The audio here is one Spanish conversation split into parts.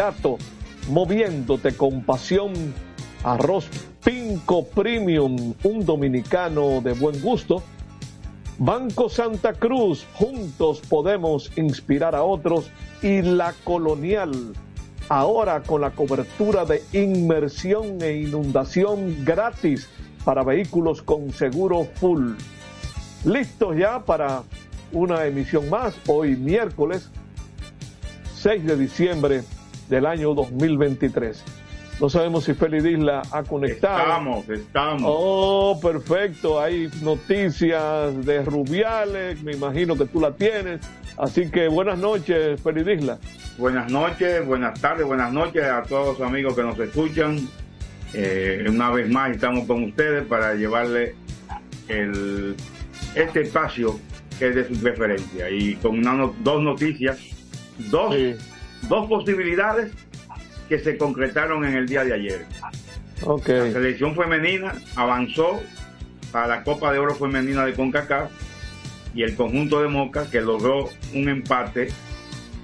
Gato, moviéndote con pasión. Arroz Pinco Premium, un dominicano de buen gusto. Banco Santa Cruz, juntos podemos inspirar a otros. Y la colonial, ahora con la cobertura de inmersión e inundación gratis para vehículos con seguro full. Listos ya para una emisión más, hoy miércoles 6 de diciembre del año 2023. No sabemos si Félix Isla ha conectado. Estamos, estamos. Oh, perfecto. Hay noticias de Rubiales, me imagino que tú la tienes. Así que buenas noches, Félix Isla. Buenas noches, buenas tardes, buenas noches a todos los amigos que nos escuchan. Eh, una vez más estamos con ustedes para llevarle el, este espacio que es de su preferencia y con una, dos noticias, dos, sí. Dos posibilidades que se concretaron en el día de ayer. Okay. La selección femenina avanzó a la Copa de Oro Femenina de CONCACAF y el conjunto de Moca que logró un empate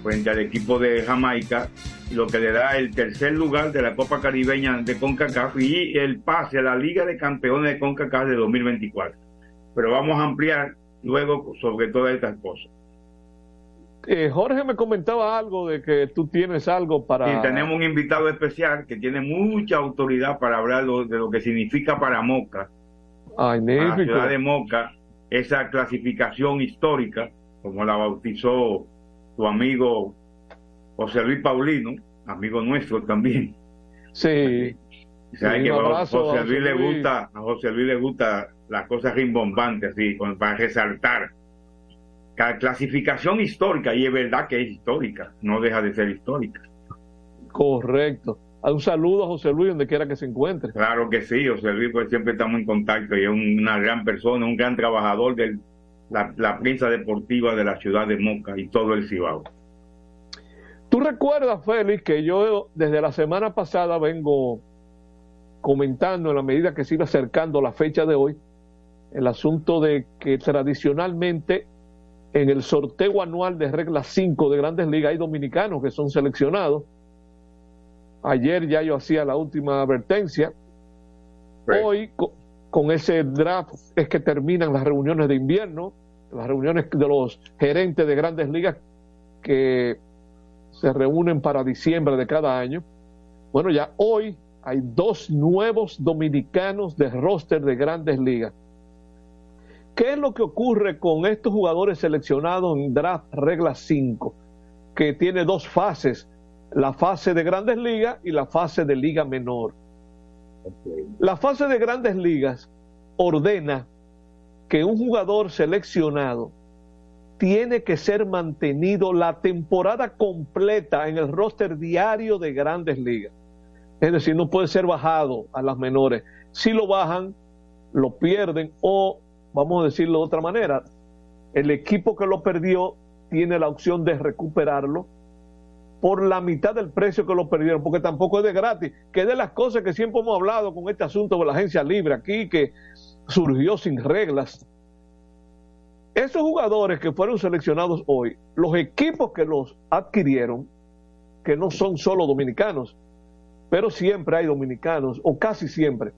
frente al equipo de Jamaica, lo que le da el tercer lugar de la Copa Caribeña de CONCACAF y el pase a la Liga de Campeones de CONCACAF de 2024. Pero vamos a ampliar luego sobre todas estas cosas. Eh, Jorge me comentaba algo de que tú tienes algo para... Y tenemos un invitado especial que tiene mucha autoridad para hablar de lo que significa para Moca, Ay, para la ciudad de Moca, esa clasificación histórica, como la bautizó tu amigo José Luis Paulino, amigo nuestro también. Sí. ¿Sabes que a José Luis le gusta, a José Luis le gusta las cosas rimbombantes, así, para resaltar clasificación histórica, y es verdad que es histórica, no deja de ser histórica. Correcto. Un saludo a José Luis donde quiera que se encuentre. Claro que sí, José Luis, pues siempre estamos en contacto y es una gran persona, un gran trabajador de la, la prensa deportiva de la ciudad de Moca y todo el Cibao. ¿Tú recuerdas, Félix, que yo desde la semana pasada vengo comentando en la medida que se iba acercando la fecha de hoy, el asunto de que tradicionalmente en el sorteo anual de regla 5 de grandes ligas hay dominicanos que son seleccionados. Ayer ya yo hacía la última advertencia. Sí. Hoy, con, con, ese draft, es que terminan las reuniones de invierno, las reuniones de los gerentes de grandes ligas que se reúnen para diciembre de cada año. Bueno, ya hoy hay dos nuevos dominicanos de roster de grandes ligas. ¿Qué es lo que ocurre con estos jugadores seleccionados en draft regla 5? Que tiene dos fases, la fase de grandes ligas y la fase de liga menor. La fase de grandes ligas ordena que un jugador seleccionado tiene que ser mantenido la temporada completa en el roster diario de grandes ligas. Es decir, no puede ser bajado a las menores. Si lo bajan, lo pierden o vamos a decirlo de otra manera, el equipo que lo perdió tiene la opción de recuperarlo por la mitad del precio que lo perdieron, porque tampoco es de gratis, que de las cosas que siempre hemos hablado con este asunto de la agencia libre aquí, que surgió sin reglas. Esos jugadores que fueron seleccionados hoy, los equipos que los adquirieron, que no son solo dominicanos, pero siempre hay dominicanos, o casi siempre,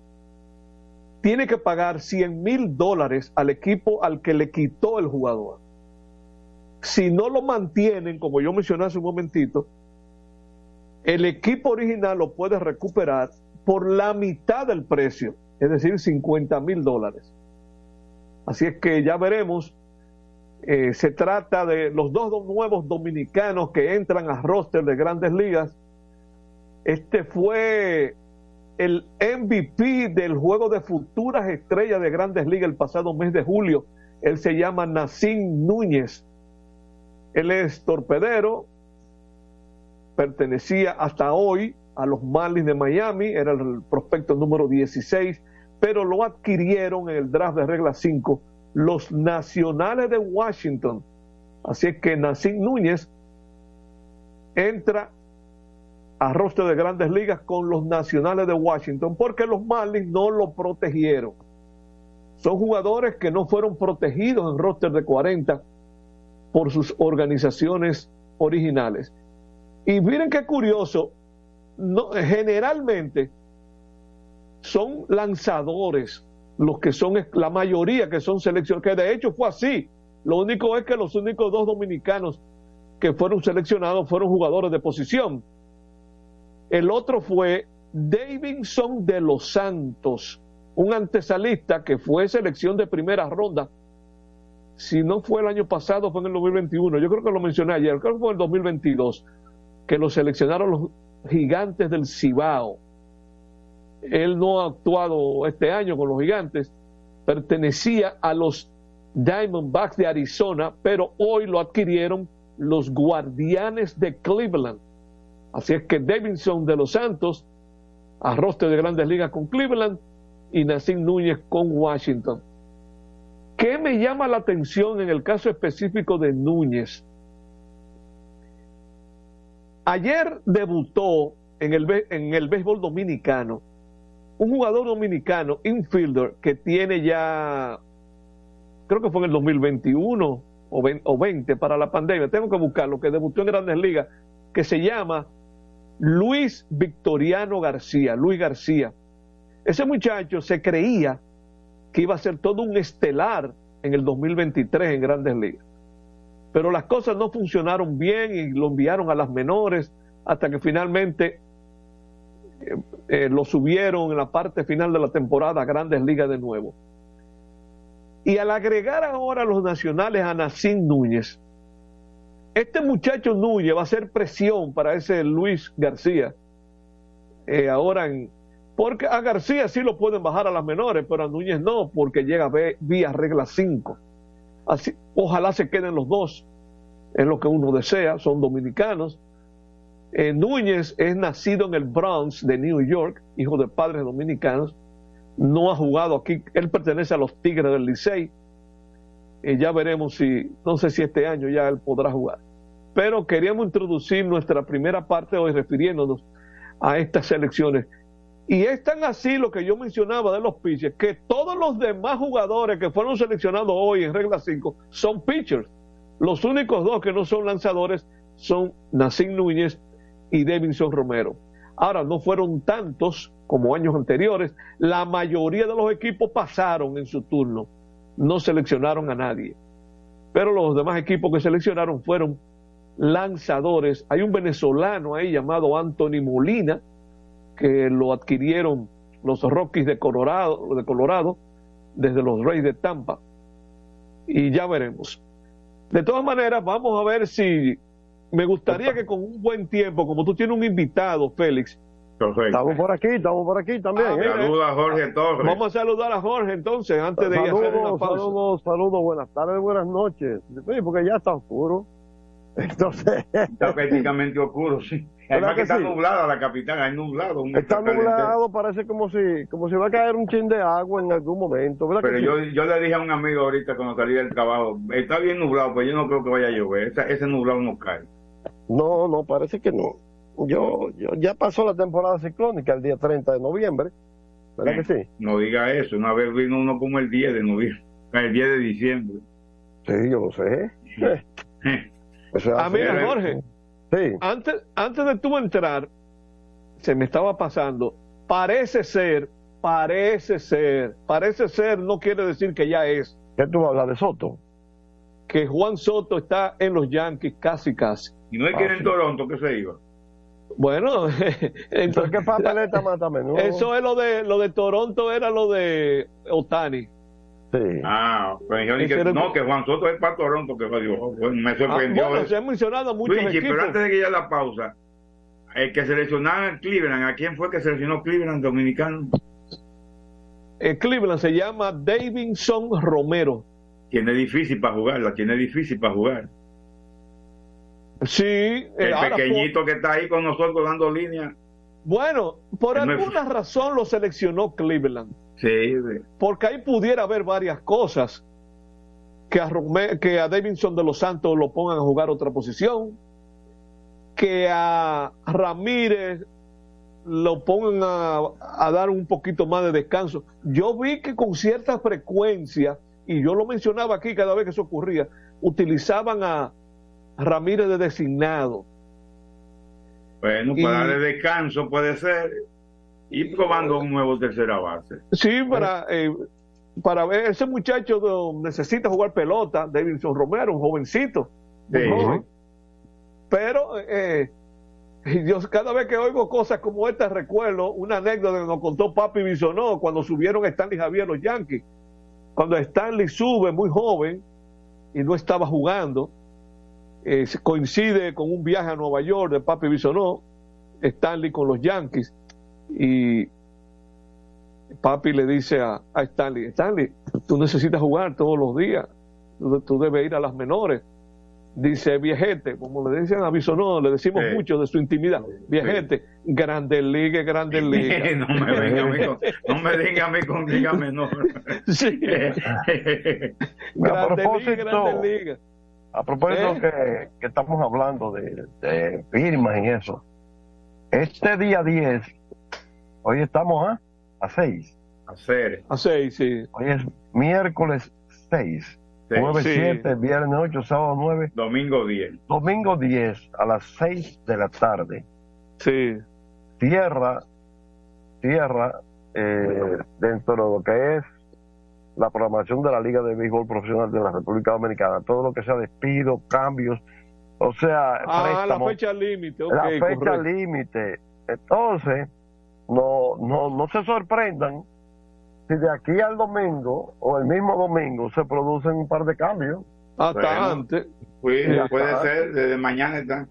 tiene que pagar 100 mil dólares al equipo al que le quitó el jugador. Si no lo mantienen, como yo mencioné hace un momentito, el equipo original lo puede recuperar por la mitad del precio, es decir, 50 mil dólares. Así es que ya veremos. Eh, se trata de los dos nuevos dominicanos que entran a roster de grandes ligas. Este fue el MVP del juego de futuras estrellas de grandes ligas el pasado mes de julio. Él se llama Nacín Núñez. Él es torpedero, pertenecía hasta hoy a los Marlins de Miami, era el prospecto número 16, pero lo adquirieron en el draft de regla 5 los Nacionales de Washington. Así es que Nacín Núñez entra a roster de grandes ligas con los nacionales de Washington porque los Marlins no lo protegieron. Son jugadores que no fueron protegidos en roster de 40 por sus organizaciones originales. Y miren qué curioso, no, generalmente son lanzadores los que son, la mayoría que son seleccionados, que de hecho fue así. Lo único es que los únicos dos dominicanos que fueron seleccionados fueron jugadores de posición. El otro fue Davidson de los Santos, un antesalista que fue selección de primera ronda. Si no fue el año pasado, fue en el 2021. Yo creo que lo mencioné ayer, creo que fue en el 2022, que lo seleccionaron los gigantes del Cibao. Él no ha actuado este año con los gigantes, pertenecía a los Diamondbacks de Arizona, pero hoy lo adquirieron los Guardianes de Cleveland. Así es que Davidson de los Santos, arroste de grandes ligas con Cleveland, y Nassim Núñez con Washington. ¿Qué me llama la atención en el caso específico de Núñez? Ayer debutó en el, en el béisbol dominicano un jugador dominicano, infielder, que tiene ya, creo que fue en el 2021 o 20, para la pandemia, tengo que buscarlo, que debutó en Grandes Ligas, que se llama Luis Victoriano García, Luis García. Ese muchacho se creía que iba a ser todo un estelar en el 2023 en Grandes Ligas. Pero las cosas no funcionaron bien y lo enviaron a las menores hasta que finalmente eh, eh, lo subieron en la parte final de la temporada a Grandes Ligas de nuevo. Y al agregar ahora a los nacionales a Nacín Núñez, este muchacho Núñez va a hacer presión para ese Luis García. Eh, ahora en, porque a García sí lo pueden bajar a las menores, pero a Núñez no, porque llega vía regla 5. Así, ojalá se queden los dos, es lo que uno desea, son dominicanos eh, Núñez es nacido en el Bronx de New York, hijo de padres dominicanos. No ha jugado aquí, él pertenece a los Tigres del Licey. y ya veremos si, no sé si este año ya él podrá jugar. Pero queríamos introducir nuestra primera parte hoy refiriéndonos a estas elecciones. Y es tan así lo que yo mencionaba de los pitchers, que todos los demás jugadores que fueron seleccionados hoy en regla 5 son pitchers. Los únicos dos que no son lanzadores son Nacín Núñez y Davidson Romero. Ahora, no fueron tantos como años anteriores. La mayoría de los equipos pasaron en su turno. No seleccionaron a nadie. Pero los demás equipos que seleccionaron fueron lanzadores. Hay un venezolano ahí llamado Anthony Molina, que lo adquirieron los Rockies de Colorado, de Colorado desde los Reyes de Tampa. Y ya veremos. De todas maneras, vamos a ver si me gustaría que con un buen tiempo, como tú tienes un invitado, Félix. Estamos por aquí, estamos por aquí también. Ah, Saluda a Jorge Torres. Vamos a saludar a Jorge entonces, antes de saludos, hacer una pausa. Saludos, saludos, buenas tardes, buenas noches. Sí, porque ya está oscuro. Entonces. Está prácticamente oscuro, sí. Además que, que, está sí? nublada la capital, hay nublado. Está nublado, parece como si, como si va a caer un chin de agua en algún momento. Pero sí? yo, yo le dije a un amigo ahorita cuando salí del trabajo, está bien nublado, pero yo no creo que vaya a llover. Ese, ese nublado no cae. No, no, parece que no. Yo, yo ya pasó la temporada ciclónica el día 30 de noviembre, ¿verdad eh, que sí? No diga eso, una vez vino uno como el 10 de noviembre, el 10 de diciembre. Sí, yo lo sé. o sea, ah, mira, Jorge, sí. antes, antes de tú entrar, se me estaba pasando, parece ser, parece ser, parece ser no quiere decir que ya es. ¿Qué tú hablas de Soto? Que Juan Soto está en los Yankees casi, casi. Y no es que era en Toronto que se iba. Bueno, entonces qué papeleta más también. Eso es lo de lo de Toronto era lo de Otani. Sí. Ah, pues yo dije, no, que Juan Soto es para Toronto, que pues, me sorprendió. Ah, bueno, se ha mencionado mucho Luigi, pero antes de que ya la pausa, el que seleccionaba Cleveland, ¿a quién fue que seleccionó Cleveland dominicano? El Cleveland se llama Davidson Romero. Tiene difícil para jugarla, tiene difícil para jugar. Sí, el pequeñito por... que está ahí con nosotros dando línea. Bueno, por alguna me... razón lo seleccionó Cleveland. Sí, sí, Porque ahí pudiera haber varias cosas. Que a, Romé, que a Davidson de los Santos lo pongan a jugar otra posición. Que a Ramírez lo pongan a, a dar un poquito más de descanso. Yo vi que con cierta frecuencia, y yo lo mencionaba aquí cada vez que eso ocurría, utilizaban a, Ramírez de designado. Bueno, para darle descanso puede ser. Y probando un nuevo tercera base. Sí, para, eh, para ver, ese muchacho necesita jugar pelota, Davidson Romero, un jovencito. Pero eh, yo cada vez que oigo cosas como esta recuerdo una anécdota que nos contó Papi Bisonó cuando subieron a Stanley Javier los Yankees. Cuando Stanley sube muy joven y no estaba jugando, eh, coincide con un viaje a Nueva York de Papi Bisonó, Stanley con los Yankees y papi le dice a, Stanley, Stanley, tú necesitas jugar todos los días, tú, debes ir a las menores. Dice viejete, como le dicen a no le decimos mucho de su intimidad. Viejete, grande liga, grande liga. no me venga a mí con, no me diga a mí con liga menor. sí. a propósito, liga, A propósito ¿Eh? que, que, estamos hablando de, de firmas y eso, este día 10 Hoy estamos a, a 6. A 6. A 6, sí. Hoy es miércoles 6. Jueves 7, viernes 8, sábado 9. Domingo 10. Domingo 10 a las 6 de la tarde. Sí. Tierra, tierra, eh, dentro de lo que es la programación de la Liga de Béisbol Profesional de la República Dominicana, todo lo que sea despido, cambios, o sea, ah, la fecha límite, okay, la fecha límite. Entonces, no, no, no se sorprendan si de aquí al domingo o el mismo domingo se producen un par de cambios. Hasta antes. puede ser, desde mañana está.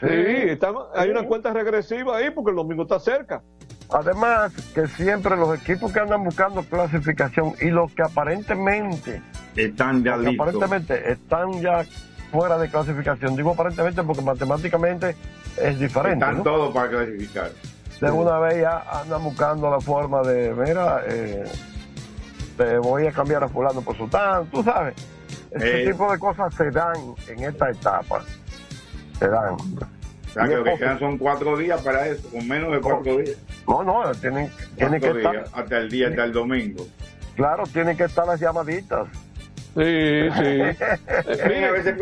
Sí, hay una cuenta regresiva ahí porque el domingo está cerca. Además, que siempre los equipos que andan buscando clasificación y los que aparentemente están ya aparentemente están ya fuera de clasificación, digo aparentemente porque matemáticamente es diferente. Están todos para clasificar de una vez ya andan buscando la forma de, mira, eh, te voy a cambiar a fulano por sultán, tú sabes. Ese eh. tipo de cosas se dan en esta etapa. Se dan. O sea, que lo que quedan son cuatro días para eso, con menos de cuatro días. No, no, tienen, tienen que estar. Hasta el día, hasta el domingo. Claro, tienen que estar las llamaditas. Sí, sí. a veces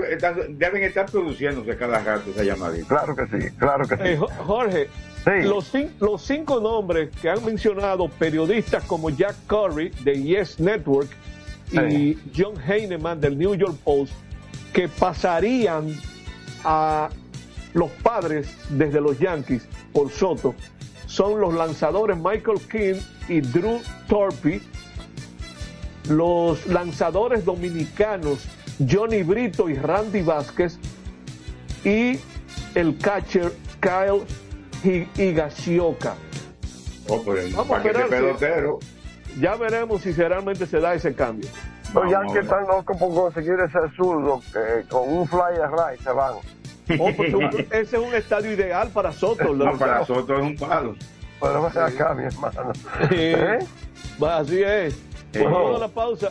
deben estar produciéndose cada rato esa llamadita. Claro que sí, claro que sí. Jorge, los, los, cinco nombres que han mencionado periodistas como Jack Curry de Yes Network y John Heineman del New York Post, que pasarían a los padres desde los Yankees por Soto, son los lanzadores Michael King y Drew Torpy, los lanzadores dominicanos Johnny Brito y Randy Vázquez y el catcher Kyle Higashioka. Oh, pues, Vamos a pelotero. Ya veremos si realmente se da ese cambio. Los Yankees están locos por conseguir ese zurdo que con un fly right se van. Oh, pues, ese es un estadio ideal para Soto. No, para Soto es un palo. Pero ven acá, mi hermano. ¿Eh? Así es. Pues vamos a la pausa.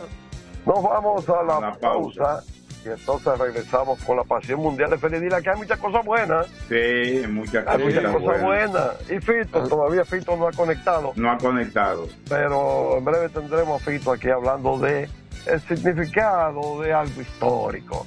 Nos vamos a la, pausa. Y entonces regresamos con la pasión mundial de Feliz que hay muchas cosas buenas. Sí, muchas cosas, hay muchas cosas buenas. Y Fito, ah. todavía Fito no ha conectado. No ha conectado. Pero en breve tendremos a Fito aquí hablando de el significado de algo histórico.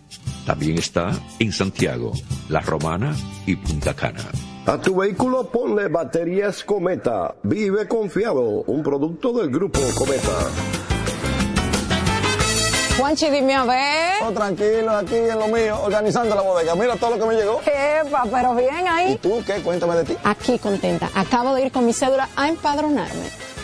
También está en Santiago, La Romana y Punta Cana. A tu vehículo ponle baterías Cometa. Vive confiado, un producto del grupo Cometa. Juanchi, dime a ver. Oh, tranquilo, aquí en lo mío, organizando la bodega. Mira todo lo que me llegó. Epa, pero bien ahí. ¿Y tú qué? Cuéntame de ti. Aquí contenta. Acabo de ir con mi cédula a empadronarme.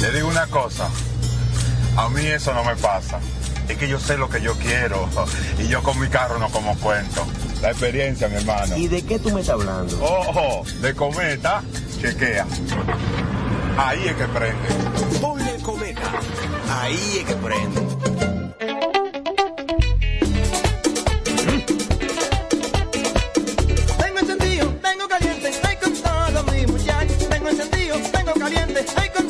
Le digo una cosa, a mí eso no me pasa. Es que yo sé lo que yo quiero y yo con mi carro no como cuento. La experiencia, mi hermano. ¿Y de qué tú me estás hablando? Ojo, de cometa, chequea. Ahí es que prende. Ponle cometa. Ahí es que prende. Tengo encendido, tengo caliente, ay con todo mi muchacho. Tengo encendido, tengo caliente, ay con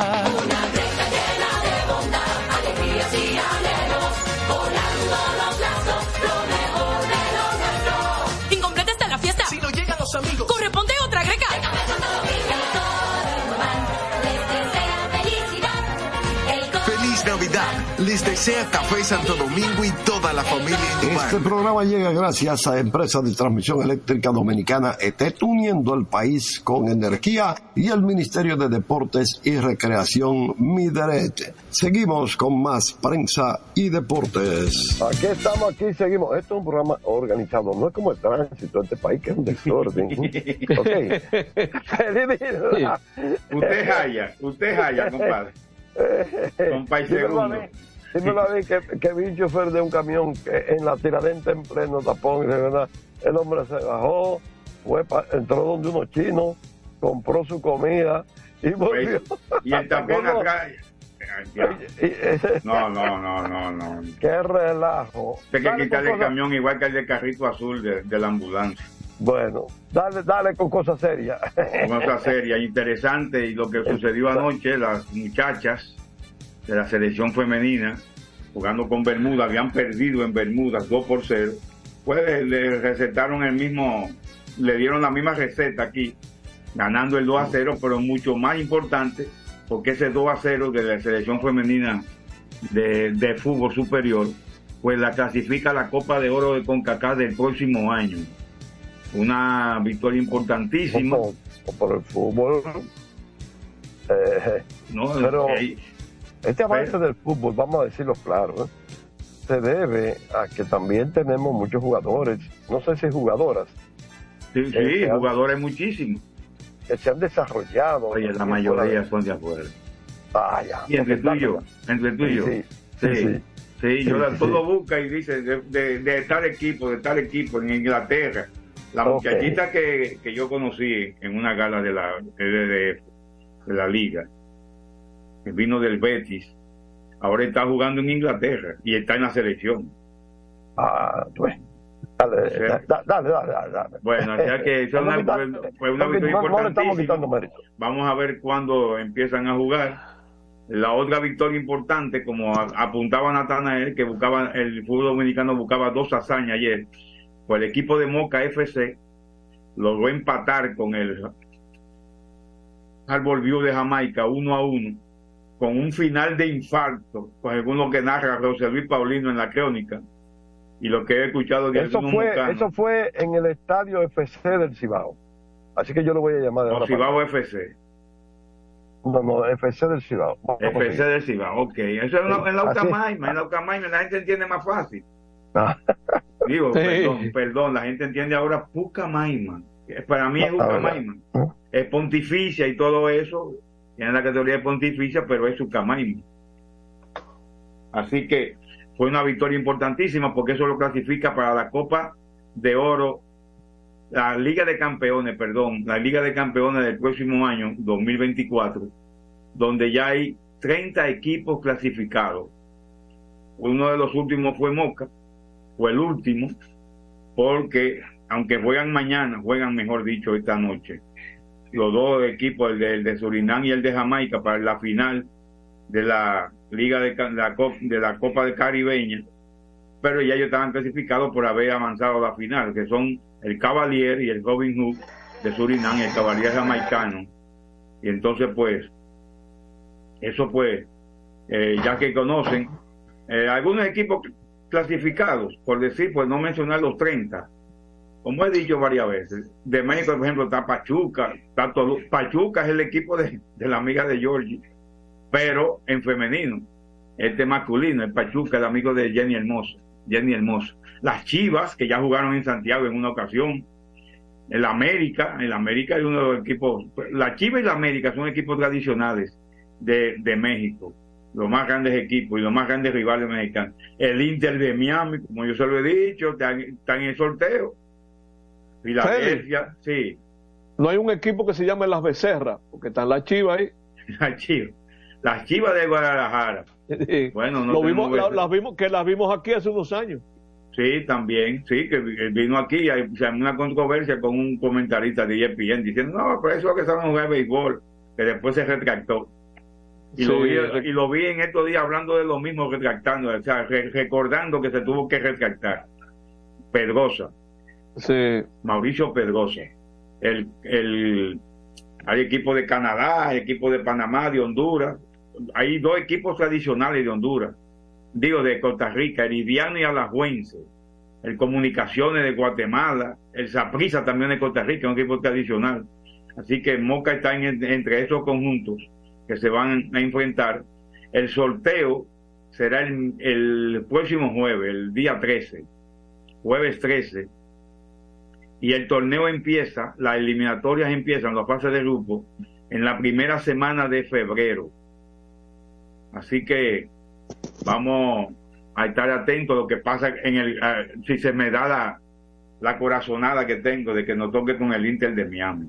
Les desea Café Santo Domingo y toda la familia. Este programa llega gracias a Empresa de Transmisión Eléctrica Dominicana ET, uniendo el país con energía y el Ministerio de Deportes y Recreación Mideret. Seguimos con más prensa y deportes. Aquí estamos, aquí seguimos. Esto es un programa organizado, no es como el tránsito de este país, que es un desorden. ok. Feliz día. Usted haya, usted haya, compadre. Con país segundo. Mí, dímelo a mí que, que vi un chofer de un camión que en la tiradenta en pleno tapón, verdad, el hombre se bajó, fue pa- entró donde unos chinos, compró su comida y volvió. Y el tapón atrás. Ya. No, no, no, no, no. Qué relajo. Usted que quitarle con el cosas- camión igual que el de carrito azul de, de la ambulancia. Bueno, dale, dale con cosas serias. Una otra seria interesante y lo que sucedió anoche, las muchachas de la selección femenina jugando con Bermuda, habían perdido en Bermudas 2 por 0, pues le, recetaron el mismo, le dieron la misma receta aquí, ganando el 2 a 0, pero mucho más importante, porque ese 2 a 0 de la selección femenina de, de fútbol superior, pues la clasifica a la Copa de Oro de CONCACAF del próximo año. Una victoria importantísima. por el fútbol. Eh, No, pero ok. Este avance del fútbol, vamos a decirlo claro, ¿eh? se debe a que también tenemos muchos jugadores, no sé si jugadoras, Sí, Eh, sí, que han- jugadores muchísimos. que se han desarrollado. Oye, la mayoría son de afuera. Ah, ya. Y entre tú y yo, entre tú y yo. Sí, Sí, sí, sí. sí. yo la- todo busca y dice de, de- de tal equipo, de tal equipo en Inglaterra. La muchachita que, que yo conocí en una gala de la de, la liga, vino del Betis, ahora está jugando en Inglaterra y está en la selección. Ah, pues. Dale, O sea, da- dale, dale, dale, dale. Bueno, o sea que eso es una, fue- fue una victoria importantísima. Vamos a ver cuándo empiezan a jugar. La otra victoria importante, como apuntaba Natanael, que buscaba el fútbol dominicano buscaba dos hazañas ayer, pues el equipo de Moca FC logró empatar con el Harbour View de Jamaica uno a uno, con un final de infarto, pues según lo que narra José Luis Paulino en la crónica, y lo que he escuchado de Eso fue, eso fue en el estadio FC del Cibao. Así que yo lo voy a llamar de O ahora Cibao para- FC. No, no, FC del Cibao. FC del Cibao, ok. Eso es en la-. Ucamaima, en la Ucamaima la gente entiende más fácil. Ah. Digo, Sí. perdón, perdón, la gente entiende ahora Pucamaima. Para mí es Ah, Ucamaima. Es pontificia y todo eso. Tiene la categoría pontificia, pero es Ucamaima. Así que fue una victoria importantísima porque eso lo clasifica para la Copa de Oro, la Liga de Campeones, perdón, la Liga de Campeones del próximo año, 2024, donde ya hay 30 equipos clasificados. Uno de los últimos fue Moca, fue el último, porque aunque juegan mañana, juegan mejor dicho esta noche. Los dos equipos, el de, el de Surinam y el de Jamaica, para la final de la Liga de, la Copa de Caribeña, pero ya ellos estaban clasificados por haber avanzado a la final, que son el Cavalier y el Robin Hood de Surinam y el Cavalier jamaicano. Y entonces, pues, eso pues, eh, ya que conocen, eh, algunos equipos clasificados, por decir, pues no mencionar los 30, como he dicho varias veces, de México, por ejemplo, está Pachuca, está Tolu- Pachuca es el equipo de, de la amiga de Georgie, pero en femenino, este masculino, el Pachuca, el amigo de Jenny Hermoso, Jenny Hermoso. Las Chivas, que ya jugaron en Santiago en una ocasión, el América, el América es uno de los equipos, la Chivas y la América son equipos tradicionales de, de México, los más grandes equipos y los más grandes rivales mexicanos. El Inter de Miami, como yo se lo he dicho, está en el sorteo. Filadelfia, sí, No hay un equipo que se llame Las Becerras, porque están las chivas ahí. las Chivas. Las Chivas de Guadalajara. Bueno, no Lo vimos, la- las vimos, que las vimos aquí hace unos años. Sí, también, sí, que vi- vino aquí y hay- una controversia con un comentarista de ESPN diciendo, no, pero eso es que saben jugar béisbol, que después se retractó. Y, lo Sí, vi, y lo vi en estos días hablando de lo mismo, retractando, o sea, re- recordando que se tuvo que retractar. Pedrosa, Sí. Mauricio Pedrosa, el, el, hay equipo de Canadá, hay equipo de Panamá, de Honduras, hay dos equipos tradicionales de Honduras, digo de Costa Rica, Heridiano y Alajuense, el Comunicaciones de Guatemala, el Saprissa también de Costa Rica, un equipo tradicional. Así que Moca está en- entre esos conjuntos que se van a enfrentar. El sorteo será el, el próximo jueves, el día 13, jueves 13, y el torneo empieza, las eliminatorias empiezan, la fase de grupo, en la primera semana de febrero. Así que vamos a estar atentos a lo que pasa en el, a- si se me da la, la corazonada que tengo de que nos toque con el Inter de Miami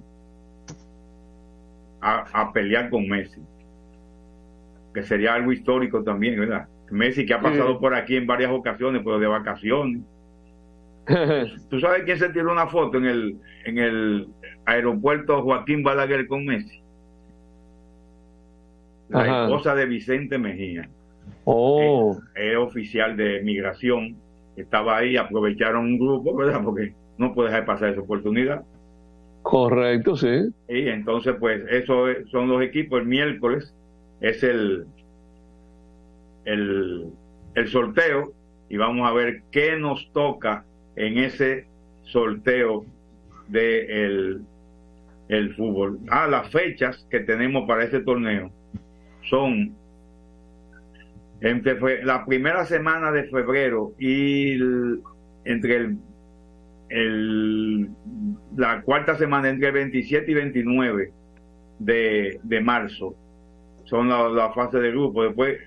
a, a pelear con Messi, que sería algo histórico también, ¿verdad? Messi que ha pasado Sí. por aquí en varias ocasiones, pero de vacaciones. ¿Tú sabes quién se tiró una foto en el, en el aeropuerto Joaquín Balaguer con Messi? La Ajá. esposa de Vicente Mejía. Oh, Es oficial de migración. Estaba ahí, aprovecharon un grupo, ¿verdad? Porque no puede dejar pasar esa oportunidad. correcto, sí. Y entonces, pues, eso es- son los equipos. El miércoles es el, el, el sorteo y vamos a ver qué nos toca en ese sorteo de el, fútbol. Ah, las fechas que tenemos para ese torneo son entre la primera semana de febrero y entre el, el- la cuarta semana entre el 27 y 29 de, de marzo son la, la fase de grupo después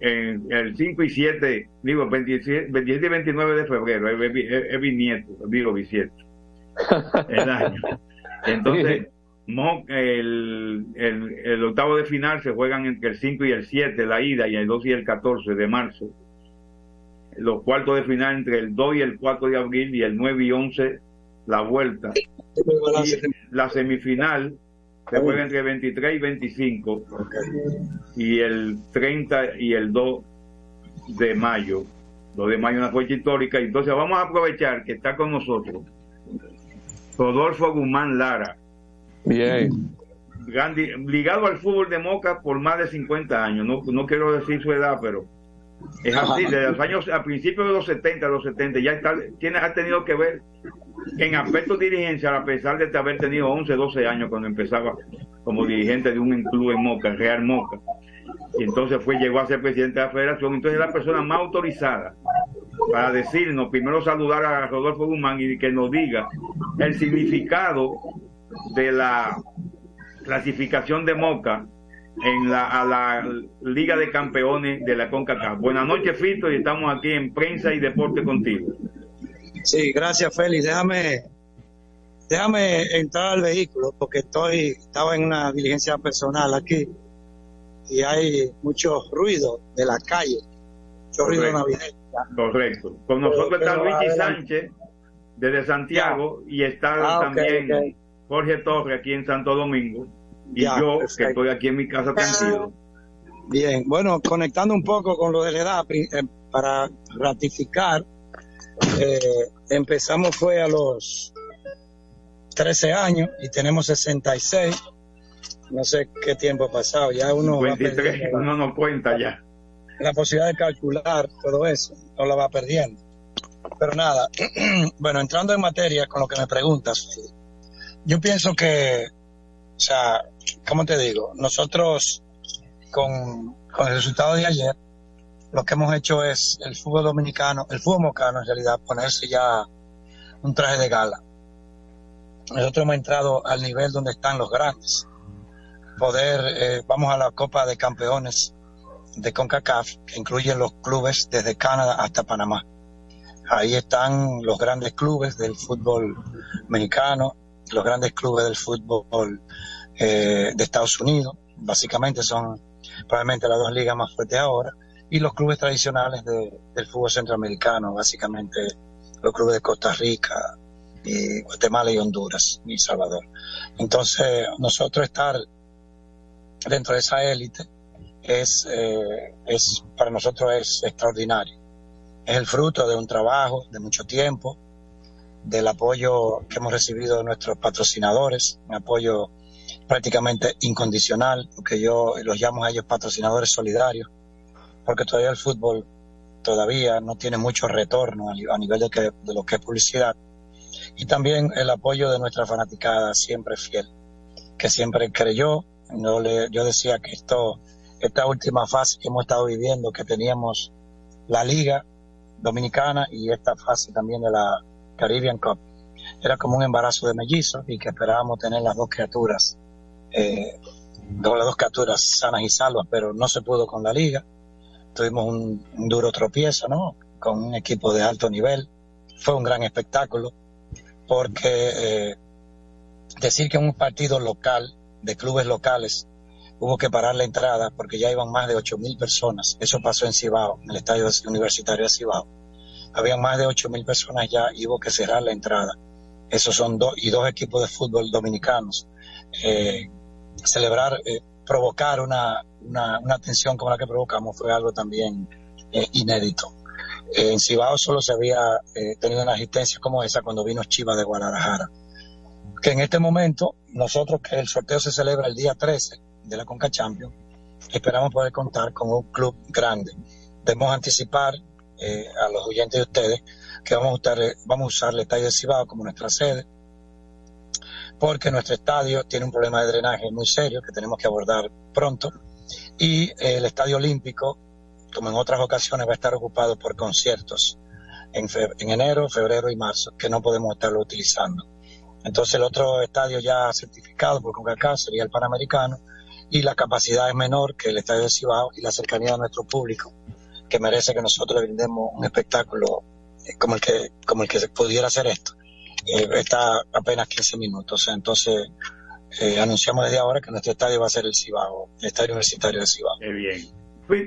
en el 5 y 7 digo 27, 27 y 29 de febrero es, es, es- es bisnieto digo bisieto el año entonces el, el, el octavo de final se juegan entre el 5 y el 7, la ida, y el 2 y el 14 de marzo. Los cuartos de final entre el 2 y el 4 de abril y el 9 y 11 la vuelta. Y la semifinal se juega entre el 23 y 25 y el 30 y el 2 de mayo. 2 de mayo una fecha histórica. Entonces vamos a aprovechar que está con nosotros Rodolfo Guzmán Lara Bien. Gandhi, ligado al fútbol de Moca por más de 50 años. No, no quiero decir su edad, pero es así. Desde los años, a principios de los 70, los 70, ya está, tiene, ha tenido que ver en aspectos dirigencial, a pesar de haber tenido 11, 12 años cuando empezaba como dirigente de un club en Moca, Real Moca. Y entonces fue, llegó a ser presidente de la federación. Entonces es la persona más autorizada para decirnos, primero saludar a Rodolfo Guzmán y que nos diga el significado de la clasificación de Moca en la, a la Liga de Campeones de la CONCACAF. Buenas noches, Fito, y estamos aquí en Prensa y Deporte contigo. Sí, gracias, Félix. Déjame, déjame entrar al vehículo porque estoy, estaba en una diligencia personal aquí y hay mucho ruido de la calle, mucho ruido Correcto. navideño. Correcto. Con nosotros está Pero Luigi. Sánchez desde Santiago y está Ah, también. Jorge Torres aquí en Santo Domingo y Ya, yo perfecto. que estoy aquí en mi casa tranquilo. Bien, bueno, conectando un poco con lo de la edad, eh, para ratificar, eh, empezamos fue a los 13 años y tenemos 66. No sé qué tiempo ha pasado, ya uno va 23, perdiendo uno no cuenta ya. la posibilidad de calcular todo eso, no la va perdiendo. Pero nada, bueno, entrando en materia con lo que me preguntas, yo pienso que, o sea, ¿cómo te digo? Nosotros con, con el resultado de ayer, lo que hemos hecho es el fútbol dominicano, el fútbol mocano en realidad, ponerse ya un traje de gala. Nosotros hemos entrado al nivel donde están los grandes. Poder, eh, vamos a la Copa de Campeones de CONCACAF, que incluyen los clubes desde Canadá hasta Panamá. Ahí están los grandes clubes del fútbol mexicano, los grandes clubes del fútbol eh, de Estados Unidos, básicamente son probablemente las dos ligas más fuertes ahora, y los clubes tradicionales de- del fútbol centroamericano, básicamente los clubes de Costa Rica, y Guatemala y Honduras y Salvador. Entonces, nosotros estar dentro de esa élite es, eh, es para nosotros es extraordinario. Es el fruto de un trabajo de mucho tiempo, del apoyo que hemos recibido de nuestros patrocinadores, un apoyo prácticamente incondicional, porque yo los llamo a ellos patrocinadores solidarios, porque todavía el fútbol todavía no tiene mucho retorno a, ni- a nivel de, que, de lo que es publicidad. Y también el apoyo de nuestra fanaticada siempre fiel, que siempre creyó. Yo, le, yo decía que esto, esta última fase que hemos estado viviendo, que teníamos la Liga Dominicana y esta fase también de la Caribbean Cup, era como un embarazo de mellizos y que esperábamos tener las dos criaturas, eh, las dos criaturas sanas y salvas, pero no se pudo con la Liga. Tuvimos un, duro tropiezo, ¿no? Con un equipo de alto nivel. Fue un gran espectáculo porque eh, decir que en un partido local, de clubes locales, hubo que parar la entrada porque ya iban más de ocho mil personas. Eso pasó en Cibao, en el estadio universitario de Cibao. Habían más de ocho mil personas ya y hubo que cerrar la entrada. Esos son dos y dos equipos de fútbol dominicanos. Eh, celebrar, eh, provocar una, una, una tensión como la que provocamos fue algo también eh, inédito. En Cibao solo se había tenido una asistencia como esa cuando vino Chivas de Guadalajara. Que en este momento, nosotros que el sorteo se celebra el día 13 de la Conca Champions, esperamos poder contar con un club grande. Debemos anticipar eh, a los oyentes de ustedes que vamos a, usar, vamos a usar el estadio de Cibao como nuestra sede, porque nuestro estadio tiene un problema de drenaje muy serio que tenemos que abordar pronto, y eh, el estadio olímpico, como en otras ocasiones, va a estar ocupado por conciertos en enero, febrero y marzo, que no podemos estarlo utilizando. Entonces el otro estadio ya certificado por CONCACAF sería el Panamericano y la capacidad es menor que el estadio de Cibao y la cercanía de nuestro público que merece que nosotros le brindemos un espectáculo eh, como el que como el que se pudiera hacer esto. Eh, está apenas 15 minutos, entonces eh, anunciamos desde ahora que nuestro estadio va a ser el Cibao, el estadio universitario de Cibao. Qué bien.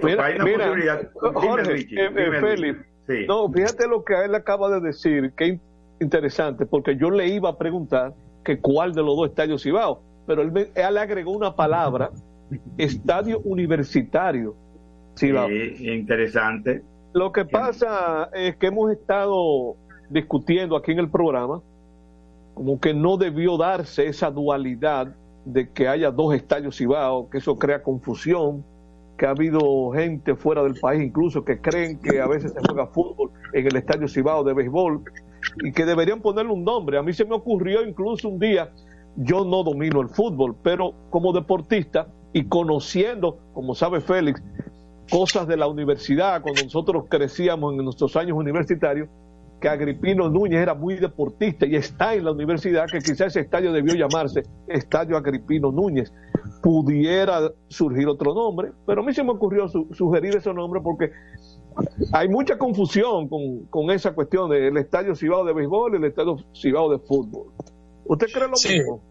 Mira, hay una mira, Jorge, Richie, eh, Félix, Sí. no, fíjate lo que él acaba de decir, que in- interesante, porque yo le iba a preguntar que cuál de los dos estadios Cibao, pero él, me- él le agregó una palabra, estadio universitario Sí, interesante. Lo que pasa es que hemos estado discutiendo aquí en el programa como que no debió darse esa dualidad de que haya dos estadios Cibao, que eso crea confusión, que ha habido gente fuera del país incluso que creen que a veces se juega fútbol en el estadio Cibao de béisbol y que deberían ponerle un nombre. A mí se me ocurrió incluso un día, yo no domino el fútbol, pero como deportista y conociendo, como sabe Félix, cosas de la universidad, cuando nosotros crecíamos en nuestros años universitarios, que Agripino Núñez era muy deportista y está en la universidad, que quizás ese estadio debió llamarse Estadio Agripino Núñez. Pudiera surgir otro nombre, pero a mí se me ocurrió su- sugerir ese nombre porque hay mucha confusión con, con esa cuestión del Estadio Cibao de béisbol y el Estadio Cibao de fútbol. ¿Usted cree lo Sí. mismo?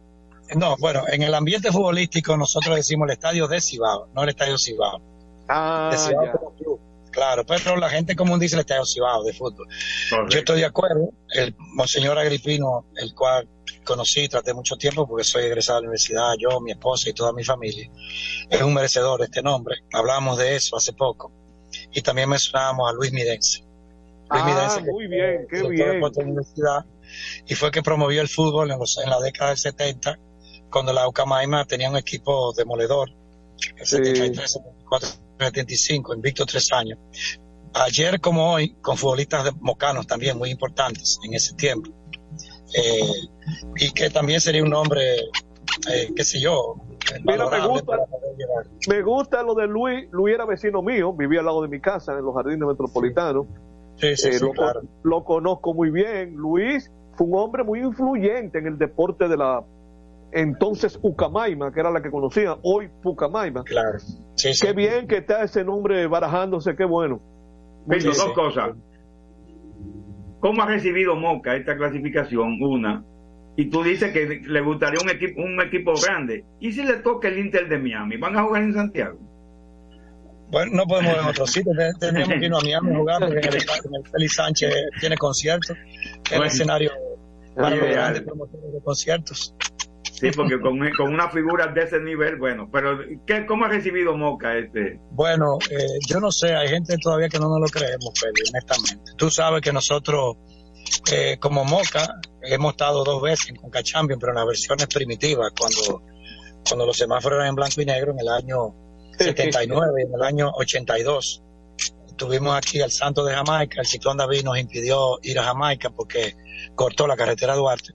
No, bueno, en el ambiente futbolístico nosotros decimos el estadio de Cibao, no el estadio Cibao. Ah, De Cibao ya. como club. Claro, pero la gente común dice el estadio Cibao de fútbol. Yo estoy de acuerdo. El Monseñor Agripino, el cual conocí, traté mucho tiempo porque soy egresado de la universidad, yo, mi esposa y toda mi familia, es un merecedor de este nombre. Hablábamos de eso hace poco. Y también mencionábamos a Luis Midense. Luis Ah, Midense, que muy bien, qué fue bien. de universidad y fue que promovió el fútbol en, los- en la década del 70, cuando la Ucamaima tenía un equipo demoledor, el 73, 74, 75, invicto tres años. Ayer como hoy, con futbolistas de- mocanos también muy importantes en ese tiempo. Eh, y que también sería un nombre, eh, qué sé yo, Mira, me gusta, me gusta lo de Luis. Luis era vecino mío, vivía al lado de mi casa en los jardines metropolitanos. Sí, sí, Eh, sí, lo, claro. lo conozco muy bien. Luis fue un hombre muy influyente en el deporte de la entonces Ucamaima, que era la que conocía, hoy Pucamaima. Claro. Sí, Qué bien que está ese nombre barajándose, qué bueno. Dos cosas. ¿Cómo ha recibido Moca esta clasificación? Una. Y tú dices que le gustaría un equipo, un equipo grande. ¿Y si le toca el Inter de Miami? ¿Van a jugar en Santiago? Bueno, no podemos ir en otro sitio, te- tendríamos que irnos a Miami a jugar porque en el, en el Félix Sánchez tiene conciertos, es el Bueno. escenario para los grandes promotores de conciertos. Sí, porque con, con una figura de ese nivel, bueno, pero ¿qué, ¿cómo ha recibido Moca este? Bueno, eh, yo no sé, hay gente todavía que no nos lo creemos, Félix, honestamente. Tú sabes que nosotros, eh, como Moca, hemos estado dos veces en Conca Champions, pero en las versiones primitivas, cuando cuando los semáforos eran en blanco y negro, en el año 79 y en el año 82. Tuvimos aquí al Santo de Jamaica, el ciclón David nos impidió ir a Jamaica porque cortó la carretera Duarte.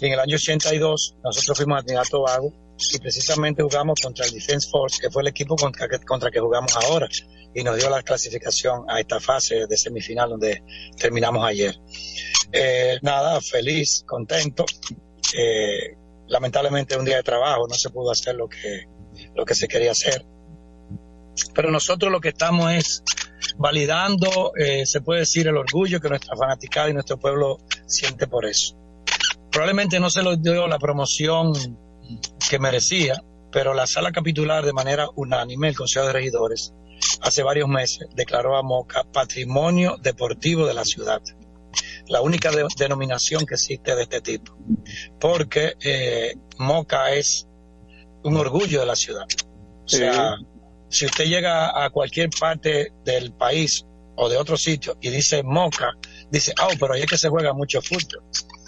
En el año 82 nosotros fuimos a Trinidad Tobago y precisamente jugamos contra el Defense Force, que fue el equipo contra que, contra que jugamos ahora y nos dio la clasificación a esta fase de semifinal donde terminamos ayer. Eh, nada, feliz, contento. Eh, lamentablemente un día de trabajo no se pudo hacer lo que, lo que se quería hacer. Pero nosotros lo que estamos es validando, eh, se puede decir, el orgullo que nuestra fanaticada y nuestro pueblo siente por eso. Probablemente no se lo dio la promoción que merecía, pero la sala capitular de manera unánime, el Consejo de Regidores, hace varios meses declaró a Moca Patrimonio Deportivo de la Ciudad. La única de- denominación que existe de este tipo. Porque eh, Moca es un orgullo de la ciudad. O sea, si usted llega a cualquier parte del país o de otro sitio y dice Moca, dice, ah, pero ahí es que se juega mucho fútbol.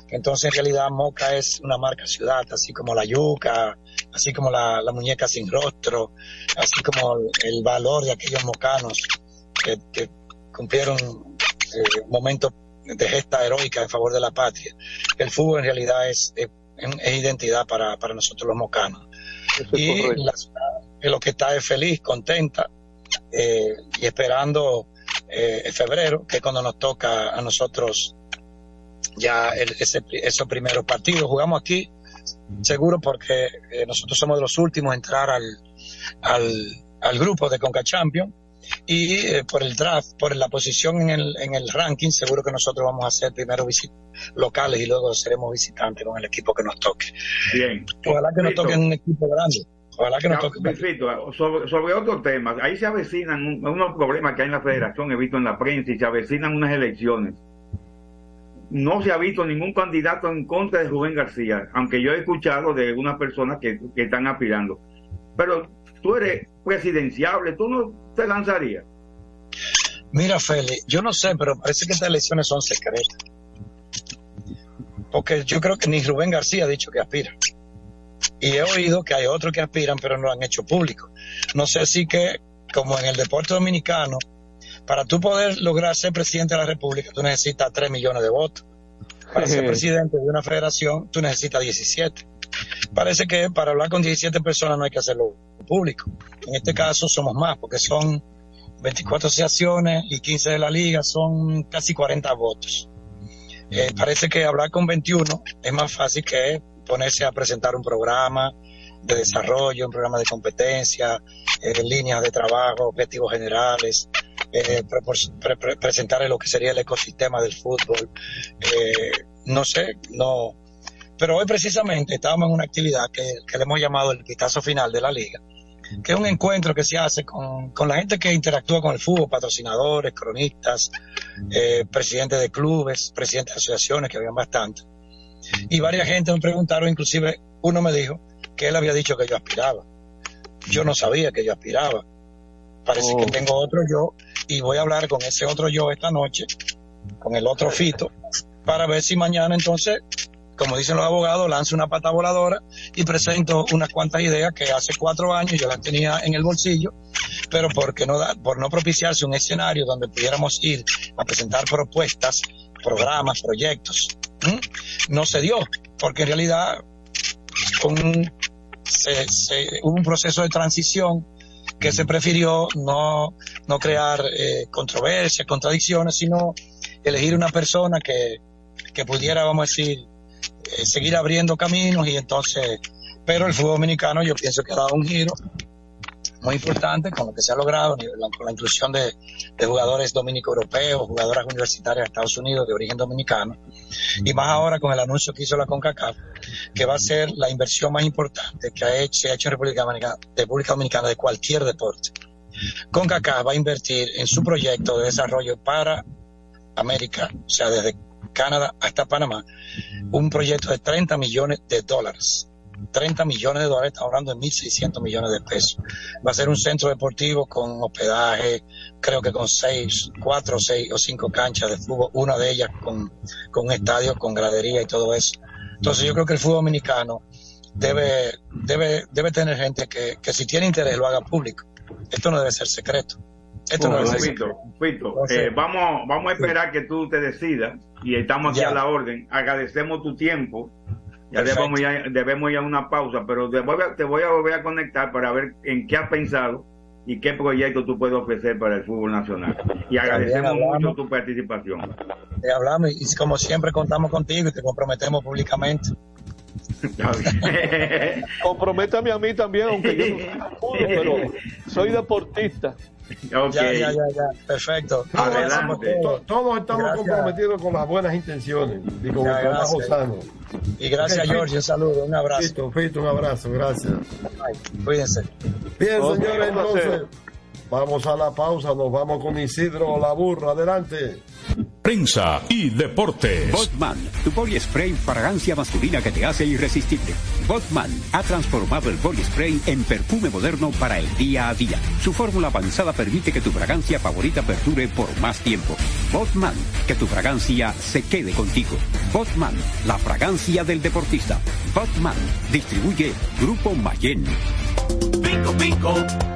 Entonces, en realidad, Moca es una marca ciudad, así como la yuca, así como la, la muñeca sin rostro, así como el, el valor de aquellos mocanos que, que cumplieron eh, momentos de gesta heroica en favor de la patria. El fútbol en realidad es, es, es identidad para, para nosotros los mocanos. Y la ciudad es lo que está es feliz, contenta eh, y esperando eh, en febrero, que es cuando nos toca a nosotros ya el- ese, esos primeros partidos. Jugamos aquí, seguro, porque eh, nosotros somos de los últimos a entrar al, al, al grupo de Conca Champion. Y eh, por el draft, por la posición en el, en el ranking, seguro que nosotros vamos a ser primero locales y luego seremos visitantes con el equipo que nos toque. Bien. Ojalá que nos toque un equipo grande. Ojalá que nos toque. Luisito, sobre, sobre otro tema, ahí se avecinan un- unos problemas que hay en la federación, he visto en la prensa, y se avecinan unas elecciones. No se ha visto ningún candidato en contra de Rubén García, aunque yo he escuchado de unas personas que, que están aspirando. Pero tú eres presidenciable, tú no te lanzarías. Mira, Feli, yo no sé, pero parece que estas elecciones son secretas. Porque yo creo que ni Rubén García ha dicho que aspira. Y he oído que hay otros que aspiran, pero no lo han hecho público. No sé si que, como en el deporte dominicano, para tú poder lograr ser presidente de la República, tú necesitas 3 millones de votos. Para ser presidente de una federación, tú necesitas 17. Parece que para hablar con 17 personas no hay que hacerlo público. En este caso somos más, porque son 24 asociaciones y 15 de la liga, son casi 40 votos. Eh, parece que hablar con 21 es más fácil que ponerse a presentar un programa de desarrollo, un programa de competencia, eh, líneas de trabajo, objetivos generales, eh, pre- lo que sería el ecosistema del fútbol. Eh, no sé, no. Pero hoy precisamente estábamos en una actividad que, le hemos llamado el vistazo final de la liga, que es un encuentro que se hace con, con la gente que interactúa con el fútbol, patrocinadores, cronistas, eh, presidentes de clubes, presidentes de asociaciones, que habían bastante. Y varias gente me preguntaron, inclusive uno me dijo que él había dicho que yo aspiraba. Yo no sabía que yo aspiraba. Parece que tengo otro yo y voy a hablar con ese otro yo esta noche, con el otro Fito, para ver si mañana entonces, como dicen los abogados, lanzo una pata voladora y presento unas cuantas ideas que hace cuatro años yo las tenía en el bolsillo, pero porque no da, por no propiciarse un escenario donde pudiéramos ir a presentar propuestas, programas, proyectos, no se dio, porque en realidad con un- se- se- hubo un proceso de transición que se prefirió no, no crear eh, controversias, contradicciones, sino elegir una persona que, que pudiera, vamos a decir, eh, seguir abriendo caminos y entonces, pero el fútbol dominicano yo pienso que ha dado un giro muy importante con lo que se ha logrado, la- con la inclusión de, jugadores dominico-europeos, jugadoras universitarias de Estados Unidos de origen dominicano, y más ahora con el anuncio que hizo la CONCACAF, que va a ser la inversión más importante que ha hecho, se ha hecho en República Dominicana, República Dominicana de cualquier deporte. CONCACAF va a invertir en su proyecto de desarrollo para América, o sea, desde Canadá hasta Panamá, un proyecto de 30 millones de dólares. 30 millones de dólares, estamos hablando de 1.600 millones de pesos. Va a ser un centro deportivo con hospedaje, creo que con seis, cuatro, seis o cinco canchas de fútbol, una de ellas con, con un estadio, con gradería y todo eso. Entonces yo creo que el fútbol dominicano debe, debe, debe tener gente que, que si tiene interés lo haga público. Esto no debe ser secreto. Esto no debe ser secreto. Entonces- eh, vamos, vamos a esperar que tú te decidas y estamos aquí Ya. a la orden. Agradecemos tu tiempo. Ya debemos, ya debemos ir a una pausa, pero te voy, a, te voy a volver a conectar para ver en qué has pensado y qué proyecto tú puedes ofrecer para el fútbol nacional. Y agradecemos hablamos. mucho tu participación. Te hablamos y como siempre contamos contigo y te comprometemos públicamente. Comprométame a mí también, aunque yo no soy fútbol, pero soy deportista. Ok. Ya, ya, ya, ya. Perfecto. Adelante. Todos estamos Gracias. comprometidos con las buenas intenciones y con Ya, el trabajo gracias. sano. Y gracias, Ok, George. Un saludo, un abrazo. Fito, Fito, un abrazo, gracias. Cuídense. Bien, señores, entonces vamos a la pausa, nos vamos con Isidro La Burra, adelante. Prensa y deportes. Botman, tu body spray fragancia masculina que te hace irresistible. Botman ha transformado el body spray en perfume moderno para el día a día. Su fórmula avanzada permite que tu fragancia favorita perdure por más tiempo. Botman, que tu fragancia se quede contigo. Botman, la fragancia del deportista. Botman, distribuye Grupo Mayen. Pico, pico.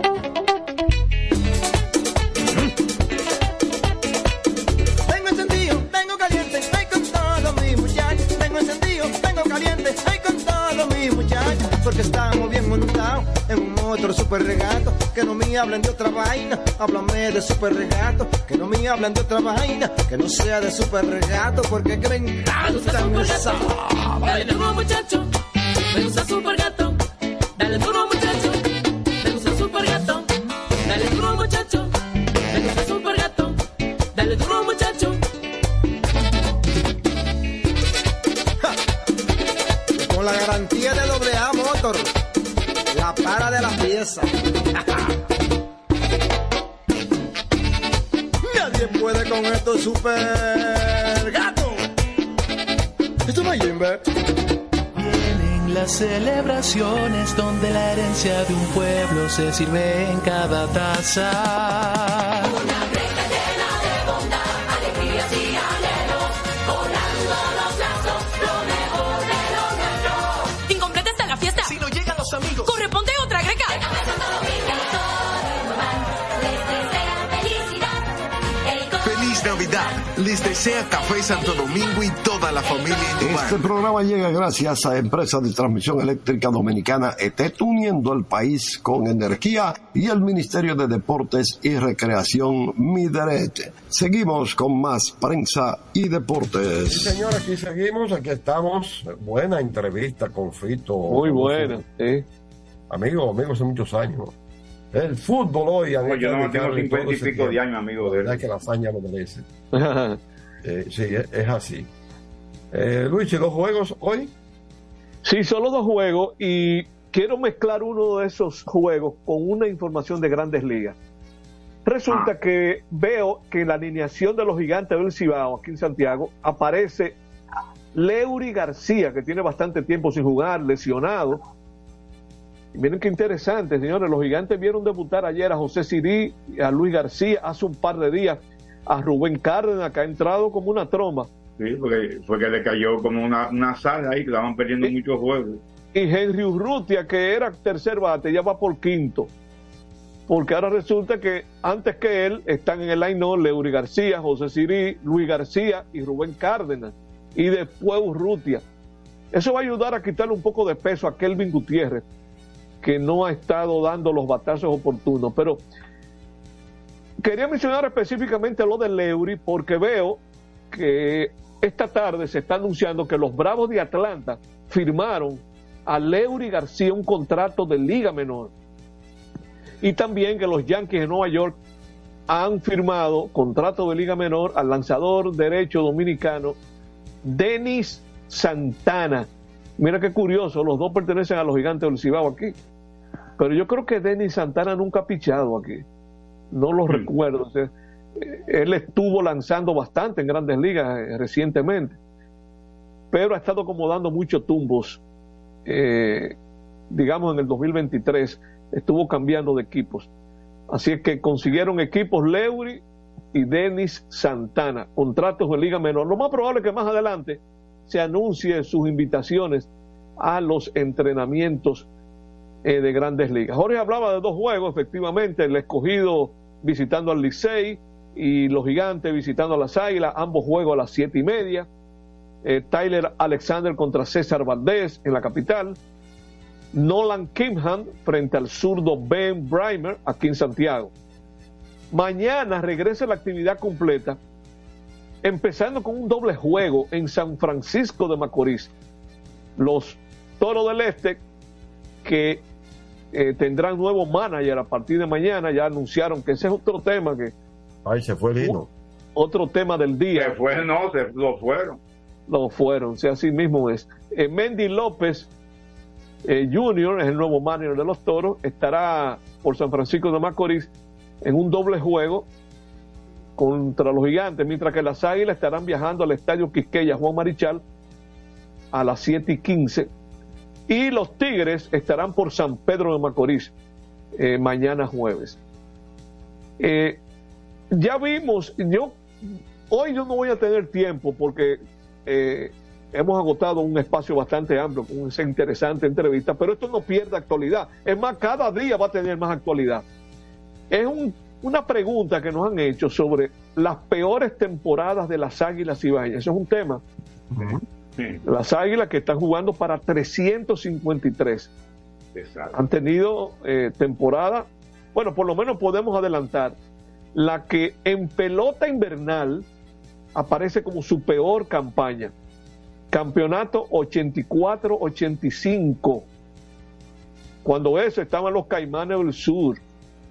Super regato. Que no me hablen de otra vaina, háblame de super regato. Que no me hablen de otra vaina, que no sea de super regato. Porque que me encanta esa. Dale duro muchacho, me gusta super gato. Nadie puede con esto super gato. Esto no es Jimbe. Vienen las celebraciones donde la herencia de un pueblo se sirve en cada taza. Desea Café Santo Domingo y toda la familia. Este programa llega gracias a Empresa de Transmisión Eléctrica Dominicana ETET, uniendo el país con energía y el Ministerio de Deportes y Recreación Mideret. Seguimos con más prensa y Sí, deportes. señor, aquí seguimos, aquí estamos. Buena entrevista con Fito. Muy buena, sí. Amigo, amigo hace muchos años. El fútbol hoy. No, yo no tengo cincuenta y pico de años, amigo de él. verdad que la hazaña lo merece. Eh, sí, es, es así. Eh, Luis, ¿y los juegos hoy? Sí, solo dos juegos y quiero mezclar uno de esos juegos con una información de grandes ligas. Resulta que veo que en la alineación de los gigantes del Cibao, aquí en Santiago, aparece Leury García, que tiene bastante tiempo sin jugar, lesionado. Y miren qué interesante, señores. Los gigantes vieron debutar ayer a José Sirí, y a Luis García, hace un par de días a Rubén Cárdenas, que ha entrado como una tromba. Sí, porque fue que le cayó como una, una saga ahí, que estaban perdiendo muchos juegos. y Henry Urrutia, que era tercer bate, ya va por quinto. Porque ahora resulta que antes que él están en el line Leury García, José Sirí, Luis García y Rubén Cárdenas. Y después Urrutia. Eso va a ayudar a quitarle un poco de peso a Kelvin Gutiérrez, que no ha estado dando los batazos oportunos. Pero quería mencionar específicamente lo de Leury porque veo que esta tarde se está anunciando que los Bravos de Atlanta firmaron a Leury García un contrato de liga menor. Y también que los Yankees de Nueva York han firmado contrato de liga menor al lanzador derecho dominicano Denis Santana. Mira qué curioso, los dos pertenecen a los gigantes del Cibao aquí. Pero yo creo que Denis Santana nunca ha pichado aquí. No lo recuerdo. O sea, eh, él estuvo lanzando bastante en grandes ligas eh, recientemente. Pero ha estado como dando muchos tumbos. eh, digamos en el 2023 estuvo cambiando de equipos. Así es que consiguieron equipos Leury y Denis Santana, contratos de liga menor. Lo más probable es que más adelante se anuncie sus invitaciones a los entrenamientos eh, de grandes ligas. Jorge hablaba de dos juegos, efectivamente, el escogido visitando al Licey y los gigantes visitando a las Águilas, ambos juegos a las siete y media. Eh, Tyler Alexander contra César Valdés en la capital. Nolan Kimhan frente al zurdo Ben Brimer aquí en Santiago. Mañana regresa la actividad completa, empezando con un doble juego en San Francisco de Macorís. Los Toros del Este, que eh, tendrán nuevo manager a partir de mañana, ya anunciaron que ese es otro tema que Ay, se fue Lino. Otro tema del día. Se fue, no, se lo fueron. Lo fueron, si así mismo es. Eh, Mendy López eh, Jr., es el nuevo manager de los toros, estará por San Francisco de Macorís en un doble juego contra los gigantes, mientras que las águilas estarán viajando al estadio Quisqueya Juan Marichal a las 7 y 15 y los tigres estarán por San Pedro de Macorís eh, mañana jueves. Eh, ya vimos, yo hoy yo no voy a tener tiempo porque eh, hemos agotado un espacio bastante amplio con esa interesante entrevista, pero esto no pierde actualidad. Es más, cada día va a tener más actualidad. Es un- una pregunta que nos han hecho sobre las peores temporadas de las Águilas Ibañez. Eso es un tema. Las Águilas que están jugando para 353 Exacto. han tenido eh, temporada, bueno, por lo menos podemos adelantar, la que en pelota invernal aparece como su peor campaña. Campeonato 84-85. Cuando eso estaban los Caimanes del Sur,